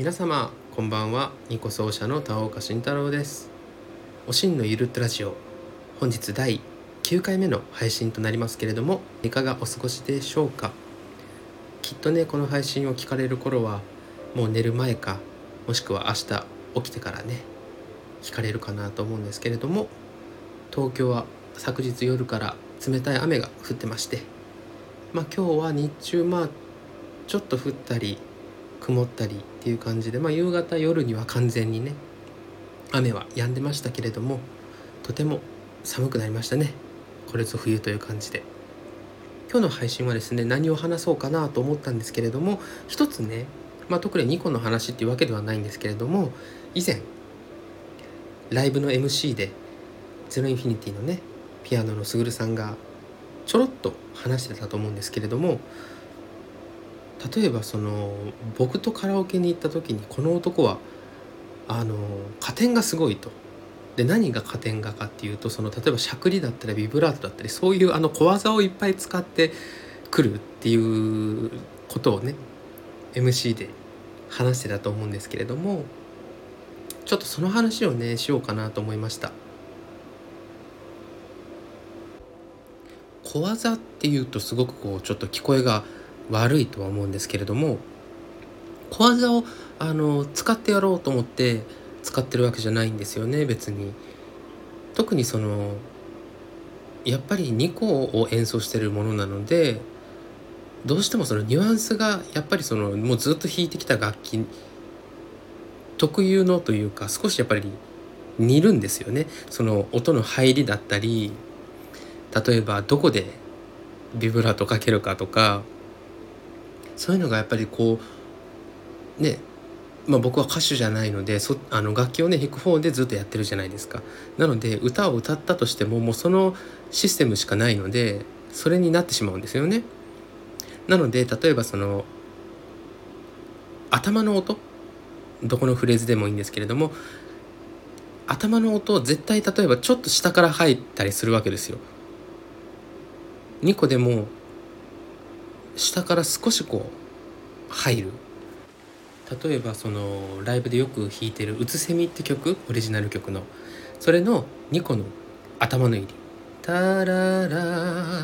皆様こんばんは。ニコ奏者の田岡慎太郎です。おしんのゆるっとラジオ本日第9回目の配信となりますけれどもいかがお過ごしでしょうか？きっとねこの配信を聞かれる頃はもう寝る前かもしくは明日起きてからね聞かれるかなと思うんですけれども東京は昨日夜から冷たい雨が降ってましてまあ今日は日中まあちょっと降ったり曇ったりっていう感じで、まあ、夕方夜には完全にね雨は止んでましたけれどもとても寒くなりましたね。これぞ冬という感じで。今日の配信はですね何を話そうかなと思ったんですけれども一つね、まあ、特に2個の話っていうわけではないんですけれども以前ライブの MC でゼロインフィニティのねピアノのすぐるさんがちょろっと話してたと思うんですけれども例えばその僕とカラオケに行った時にこの男はあの加点がすごいと。で何が加点がかっていうとその例えばしゃくりだったりビブラートだったりそういうあの小技をいっぱい使ってくるっていうことをね MC で話してたと思うんですけれどもちょっとその話をねしようかなと思いました小技っていうとすごくこうちょっと聞こえが悪いとは思うんですけれども小技をあの使ってやろうと思って使ってるわけじゃないんですよね別に。特にそのやっぱり2個を演奏してるものなのでどうしてもそのニュアンスがやっぱりそのもうずっと弾いてきた楽器特有のというか少しやっぱり似るんですよねその音の入りだったり例えばどこでビブラートかけるかとかそういうのがやっぱりこうねまあ、僕は歌手じゃないのでそあの楽器をね弾く方でずっとやってるじゃないですか。なので歌を歌ったとしてももうそのシステムしかないのでそれになってしまうんですよね。なので例えばその頭の音どこのフレーズでもいいんですけれども頭の音を絶対例えばちょっと下から入ったりするわけですよ。2個でも下から少しこう入る。例えばそのライブでよく弾いてる「うつせみ」って曲オリジナル曲の。それの2個の頭の入り「タララ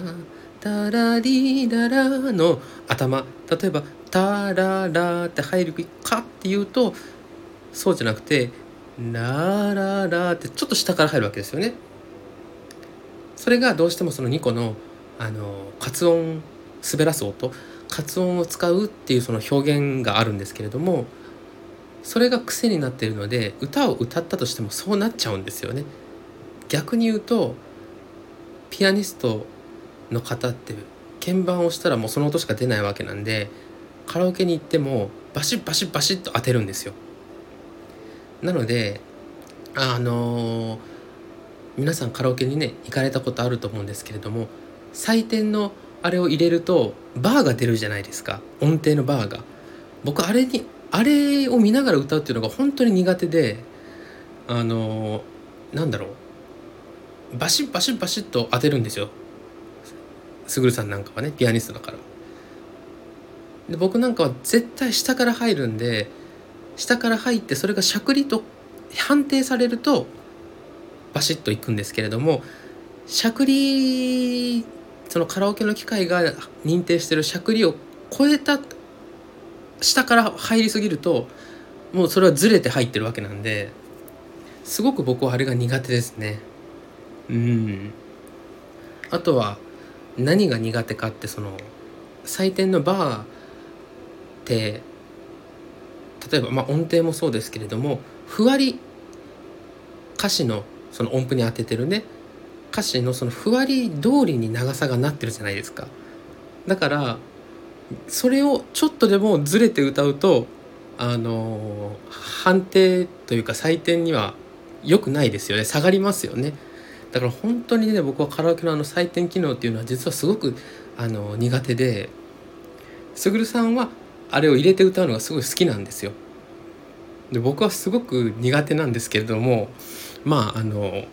タラリララ」の頭。例えば「タララ」って入るかっていうとそうじゃなくて「ラララ」ってちょっと下から入るわけですよね。それがどうしてもその2個のあの活音滑らす音活音を使うっていうその表現があるんですけれどもそれが癖になっているので歌を歌ったとしてもそうなっちゃうんですよね。逆に言うとピアニストの方って鍵盤をしたらもうその音しか出ないわけなんでカラオケに行ってもバシッバシッバシッと当てるんですよ。なのであのー、皆さんカラオケにね行かれたことあると思うんですけれども採点のあれを入れるとバーが出るじゃないですか。音程のバーが。僕あれにあれを見ながら歌うっていうのが本当に苦手であのなんだろう。バシッバシッバシッと当てるんですよ。すぐるさんなんかはねピアニストだから。で僕なんかは絶対下から入るんで下から入ってそれがしゃくりと判定されるとバシッといくんですけれどもしゃくりそのカラオケの機械が認定してるしゃくりを超えた下から入りすぎるともうそれはずれて入ってるわけなんですごく僕はあれが苦手ですね。うん。あとは何が苦手かってその採点のバーって例えばまあ音程もそうですけれどもふわり歌詞のその音符に当ててるね歌詞のそのふわり通りに長さがなってるじゃないですか。だからそれをちょっとでもずれて歌うとあの判定というか採点には良くないですよね。下がりますよね。だから本当にね僕はカラオケのあの採点機能っていうのは実はすごくあの苦手ですぐるさんはあれを入れて歌うのがすごい好きなんですよ。で僕はすごく苦手なんですけれどもまああの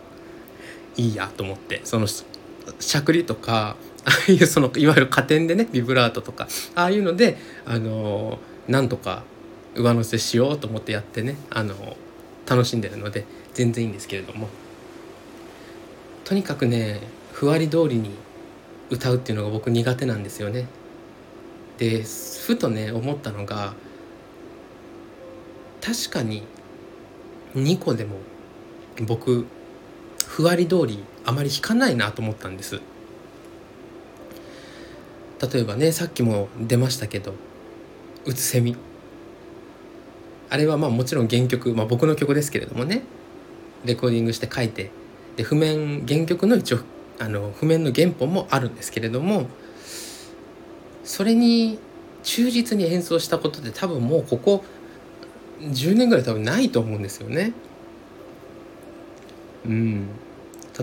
いいやと思ってそのしゃくりとか ああいうそのいわゆる加点でねビブラートとかああいうのであのなんとか上乗せしようと思ってやってねあの楽しんでるので全然いいんですけれどもとにかくねふわり通りに歌うっていうのが僕苦手なんですよね。でふとね思ったのが確かに2個でも僕ふわり通りあまり弾かないなと思ったんです。例えばねさっきも出ましたけど「うつせみ」あれはまあもちろん原曲、まあ、僕の曲ですけれどもね。レコーディングして書いてで譜面原曲の一応あの譜面の原本もあるんですけれどもそれに忠実に演奏したことで多分もうここ10年ぐらい多分ないと思うんですよね。うん、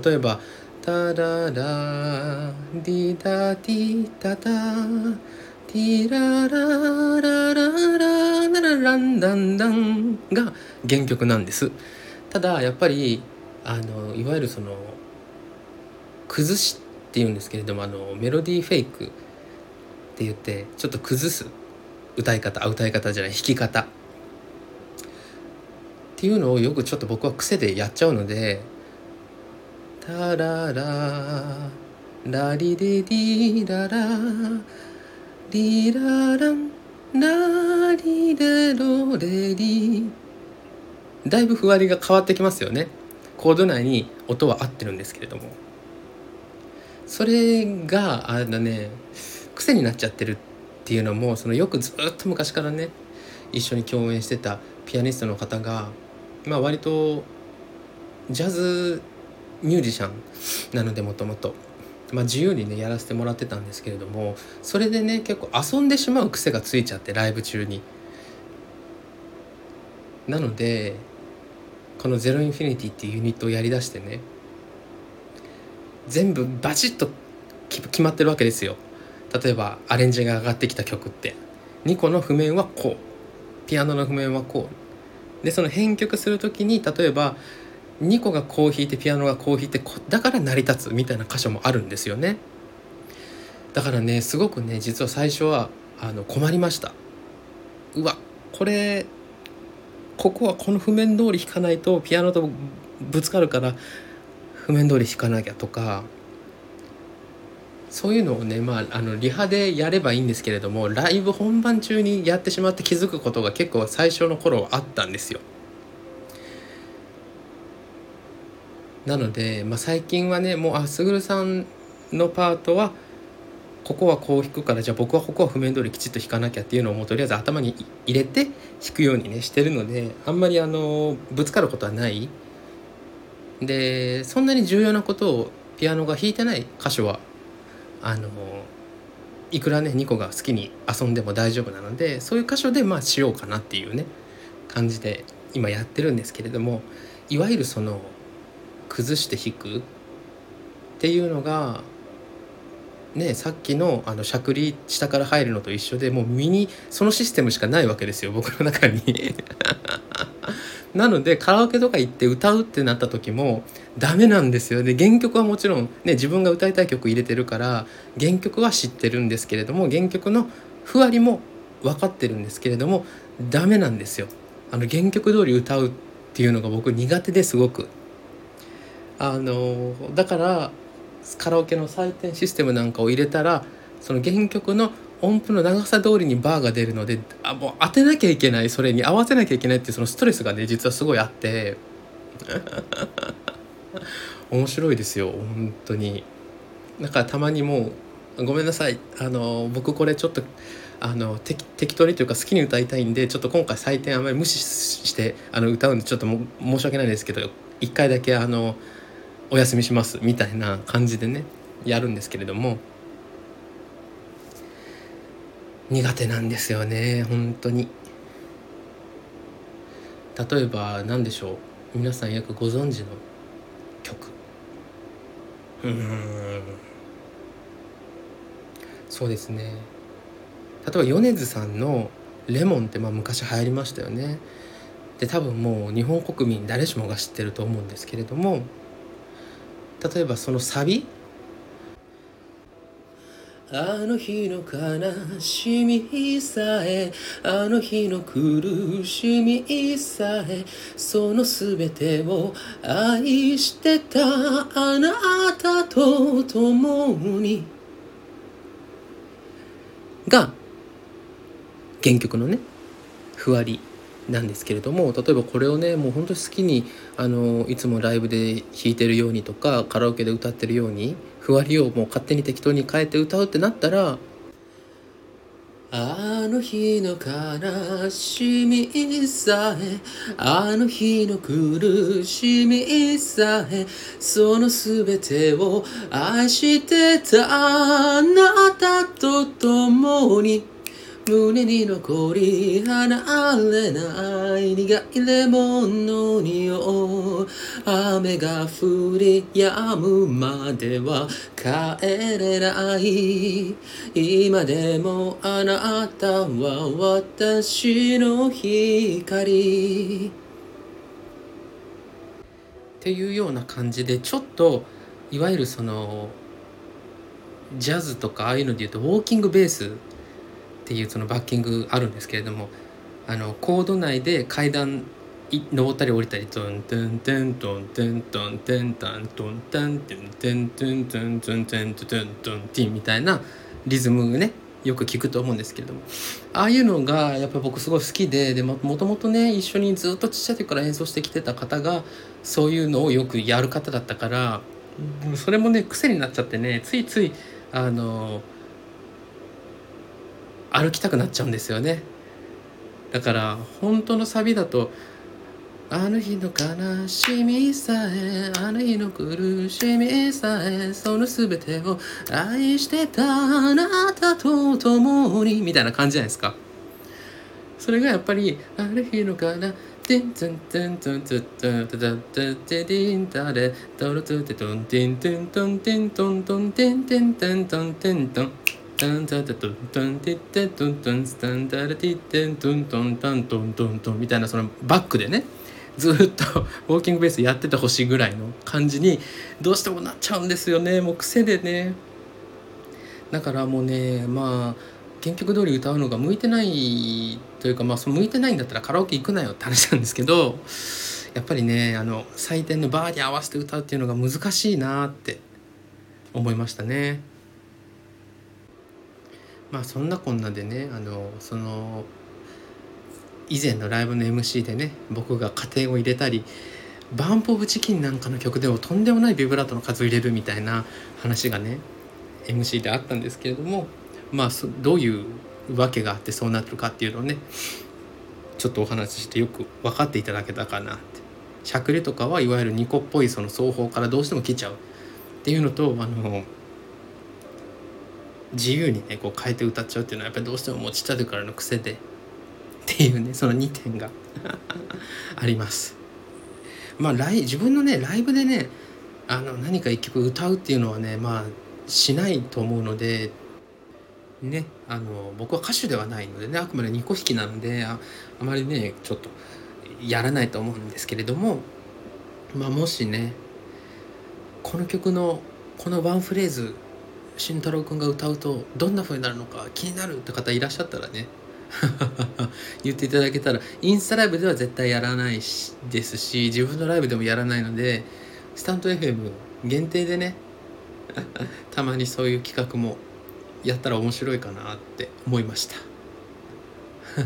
例えば「タララディダディタタティラララララララランダンダン」が原曲なんです。ただやっぱりあのいわゆるその崩しっていうんですけれどもあのメロディーフェイクって言ってちょっと崩す歌い方あ歌い方じゃない弾き方っていうのをよくちょっと僕は癖でやっちゃうので「タラララリデディララリラランラリレロレリ」だいぶふわりが変わってきますよね。コード内に音は合ってるんですけれども。それがあのね癖になっちゃってるっていうのもそのよくずっと昔からね一緒に共演してたピアニストの方がまあ割とジャズミュージシャンなのでもともと。ま、自由にねやらせてもらってたんですけれどもそれでね結構遊んでしまう癖がついちゃってライブ中に。なのでこの「ゼロインフィニティ」っていうユニットをやりだしてね全部バチッと決まってるわけですよ。例えばアレンジが上がってきた曲って2個の譜面はこうピアノの譜面はこうでその編曲する時に例えば2個がこう弾いてピアノがこう弾いてだから成り立つみたいな箇所もあるんですよねだからねすごくね実は最初はあの困りましたうわこれここはこの譜面通り弾かないとピアノとぶつかるから譜面通り弾かなきゃとかそういうのをね、まあ、あのリハでやればいいんですけれどもライブ本番中にやってしまって気づくことが結構最初の頃はあったんですよ。なので、まあ、最近はねもうあすぐるさんのパートはここはこう弾くからじゃあ僕はここは譜面通りきちっと弾かなきゃっていうのをもうとりあえず頭に入れて弾くようにねしてるのであんまりあのぶつかることはない。でそんなに重要なことをピアノが弾いてない箇所はあのいくらね2個が好きに遊んでも大丈夫なのでそういう箇所でまあしようかなっていうね感じで今やってるんですけれどもいわゆるその崩して弾く。っていうのがねさっきのあのしゃくり下から入るのと一緒でもう身にそのシステムしかないわけですよ僕の中に。なのでカラオケとか行って歌うってなった時もダメなんですよ。で原曲はもちろんね自分が歌いたい曲入れてるから原曲は知ってるんですけれども原曲のふわりも分かってるんですけれどもダメなんですよ。あの原曲通り歌うっていうのが僕苦手ですごく。あのだからカラオケの採点システムなんかを入れたらその原曲の音符の長さ通りにバーが出るのであもう当てなきゃいけないそれに合わせなきゃいけないっていうそのストレスがね実はすごいあって。面白いですよ本当に。だからたまにもうごめんなさいあの僕これちょっとあの適当にというか好きに歌いたいんでちょっと今回採点あんまり無視してあの歌うんでちょっと申し訳ないですけど一回だけあのお休みしますみたいな感じでねやるんですけれども苦手なんですよね本当に。例えば何でしょう。皆さんよくご存知の曲。うん。そうですね。例えば米津さんの「レモン」ってまあ昔流行りましたよね。で多分もう日本国民誰しもが知ってると思うんですけれども例えばそのサビ？あの日の悲しみさえあの日の苦しみさえそのすべてを愛してたあなたと共に。が原曲のねふわり。なんですけれども例えばこれをねもう本当に好きにあのいつもライブで弾いてるようにとかカラオケで歌ってるようにふわりをもう勝手に適当に変えて歌うってなったらあの日の悲しみさえあの日の苦しみさえそのすべてを愛してたな胸に残り離れない苦いレモンの匂い雨が降り止むまでは帰れない。今でもあなたは私の光。っていうような感じでちょっといわゆるそのジャズとかああいうので言うとウォーキングベースっていうそのバッキングあるんですけれどもあのコード内で階段登ったり降りたりトントントントントントントントントントントントントントントントントントントンティンみたいなリズムねよく聞くと思うんですけれどもああいうのがやっぱ僕すごい好きででもともとね一緒にずっとちっちゃい時から演奏してきてた方がそういうのをよくやる方だったからそれもね癖になっちゃってねついついあの歩きたくなっちゃうんですよね。だから本当のサビだと「あの日の悲しみさえあの日の苦しみさえその全てを愛してたあなたと共に」みたいな感じじゃないですか。それがやっぱり「あの日の悲テンツンテンツンツンツンツンツンテディンタレトルツテトンテンテントンテントントンテンテンテントンテントンタンタタトントンテッテトントンスタンタラティッテントントンタントントントンみたいなそのバックでねずっとウォーキングベースやっててほしいぐらいの感じにどうしてもなっちゃうんですよねもう癖でねだからもうねまあ原曲通り歌うのが向いてないというかまあその向いてないんだったらカラオケ行くなよって話なんですけどやっぱりねあの採点のバーに合わせて歌うっていうのが難しいなって思いましたね。まあそんなこんなでねあのその以前のライブの MC でね僕が家庭を入れたりバンプ・オブ・チキンなんかの曲でもとんでもないビブラートの数を入れるみたいな話がね MC であったんですけれどもまあどういうわけがあってそうなってるかっていうのをねちょっとお話ししてよく分かっていただけたかなって。しゃくりとかはいわゆるニコっぽいその双方からどうしても来ちゃうっていうのとあの自由にねこう変えて歌っちゃうっていうのはやっぱりどうしてももうちっちゃい時からの癖でっていうねその2点が あります。まあライ自分のねライブでねあの何か一曲歌うっていうのはねまあしないと思うのでねあの僕は歌手ではないのでねあくまで2個弾きなのでああまりねちょっとやらないと思うんですけれどもまあもしねこの曲のこのワンフレーズ慎太郎くんが歌うとどんな風になるのか気になるって方いらっしゃったらね。言っていただけたらインスタライブでは絶対やらないしですし自分のライブでもやらないのでスタント FM 限定でね たまにそういう企画もやったら面白いかなって思いました。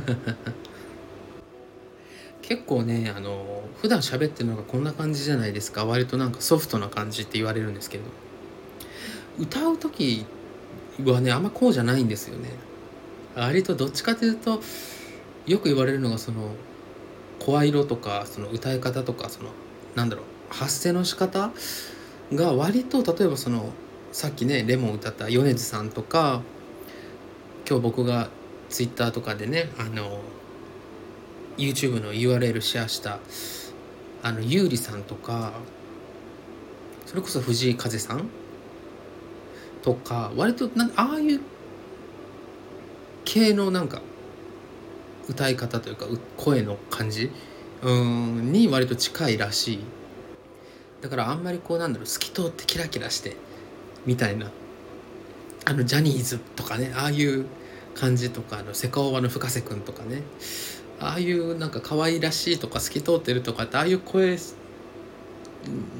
結構ねあの普段喋ってるのがこんな感じじゃないですか。割となんかソフトな感じって言われるんですけれど。も歌う時はねあんまこうじゃないんですよね。割とどっちかというとよく言われるのがその声色とかその歌い方とかそのなんだろう発声の仕方が割と例えばそのさっきねレモン歌った米津さんとか今日僕がツイッターとかでねあの YouTube の URL シェアしたあの優里さんとかそれこそ藤井風さんとか割となんああいう系のなんか歌い方というか声の感じ？うんに割と近いらしい。だからあんまりこうなんだろう透き通ってキラキラしてみたいな。あのジャニーズとかねああいう感じとかあのセカオワの深瀬君とかね。ああいうなんか可愛らしいとか透き通ってるとかってああいう声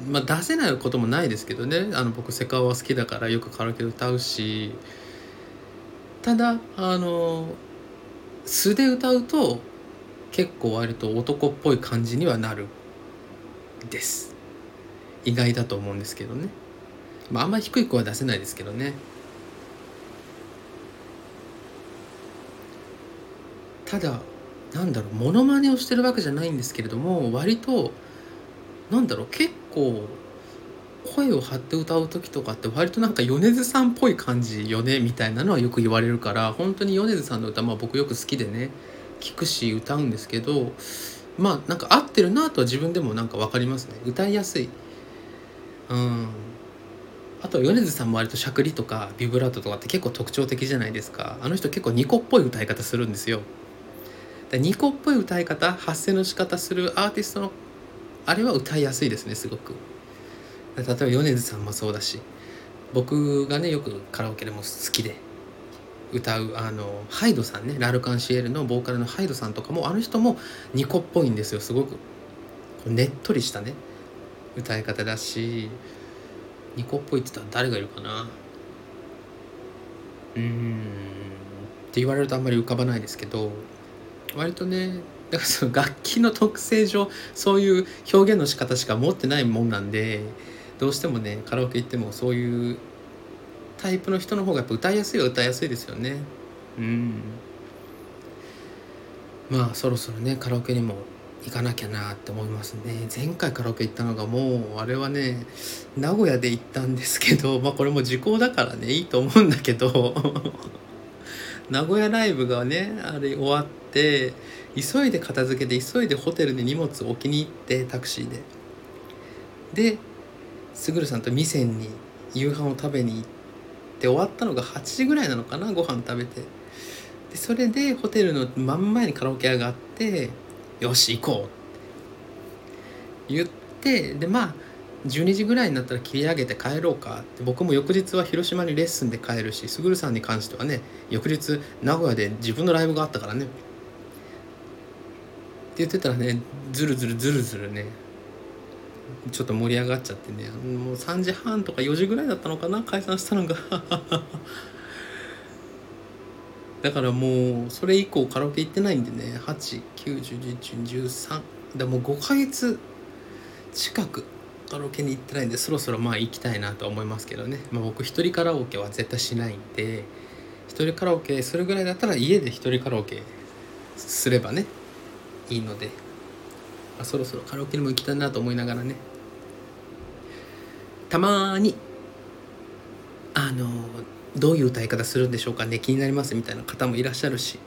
まあ出せないこともないですけどね。あの僕セカオワ好きだからよくカラオケ歌うし。ただあの素で歌うと結構割と男っぽい感じにはなるです。意外だと思うんですけどね。まああんまり低い声は出せないですけどね。ただなんだろうモノマネをしてるわけじゃないんですけれども割となんだろう結構声を張って歌う時とかって割となんか米津さんっぽい感じよねみたいなのはよく言われるから本当に米津さんの歌まあ僕よく好きでね聞くし歌うんですけどまあなんか合ってるなとは自分でもなんか分かりますね。歌いやすい。うん。あと米津さんも割としゃくりとかビブラートとかって結構特徴的じゃないですか。あの人結構ニコっぽい歌い方するんですよ。ニコっぽい歌い方発声の仕方するアーティストのあれは歌いやすいですねすごく。例えば米津さんもそうだし僕がねよくカラオケでも好きで歌うあのハイドさんねラルカンシエルのボーカルのハイドさんとかもあの人もニコっぽいんですよすごく。ねっとりしたね歌い方だしニコっぽいって言ったら誰がいるかな。うん。って言われるとあんまり浮かばないですけど割とねだからその楽器の特性上そういう表現の仕方しか持ってないもんなんでどうしてもねカラオケ行ってもそういうタイプの人の方がやっぱ歌いやすいは歌いやすいですよね。うん。まあそろそろねカラオケにも行かなきゃなって思いますね。前回カラオケ行ったのがもうあれはね名古屋で行ったんですけどまあこれも時効だからねいいと思うんだけど。名古屋ライブがねあれ終わって急いで片付けて急いでホテルに荷物置きに行ってタクシーで。で卓さんと店に夕飯を食べに行って終わったのが8時ぐらいなのかなご飯食べて。でそれでホテルの真ん前にカラオケ屋があってよし行こうって言ってでまあ12時ぐらいになったら切り上げて帰ろうかって僕も翌日は広島にレッスンで帰るし卓さんに関してはね翌日名古屋で自分のライブがあったからね。って言ってたらねずるずるずるずるねちょっと盛り上がっちゃってねもう3時半とか4時ぐらいだったのかな解散したのが。だからもうそれ以降カラオケ行ってないんでね8910113だもう5ヶ月近くカラオケに行ってないんでそろそろまあ行きたいなと思いますけどね、まあ、僕一人カラオケは絶対しないんで一人カラオケするぐらいだったら家で一人カラオケすればねいいので、まあ、そろそろカラオケにも行きたいなと思いながらね。たまにあのどういう歌い方するんでしょうかね。気になりますみたいな方もいらっしゃるし。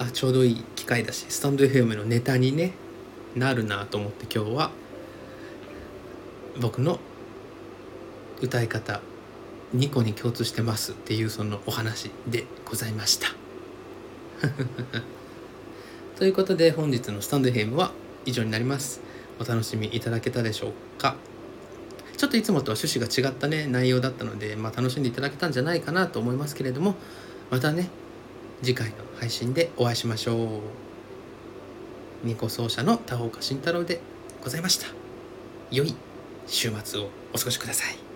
あちょうどいい機会だしスタンド FM のネタにねなるなと思って今日は。僕の歌い方2個に共通してますっていうそのお話でございました。ということで本日のスタンドヘムは以上になります。お楽しみいただけたでしょうか？ちょっといつもとは趣旨が違ったね内容だったので、まあ、楽しんでいただけたんじゃないかなと思いますけれどもまたね次回の配信でお会いしましょう。二個奏者の田岡慎太郎でございました。良い。週末をお過ごしください。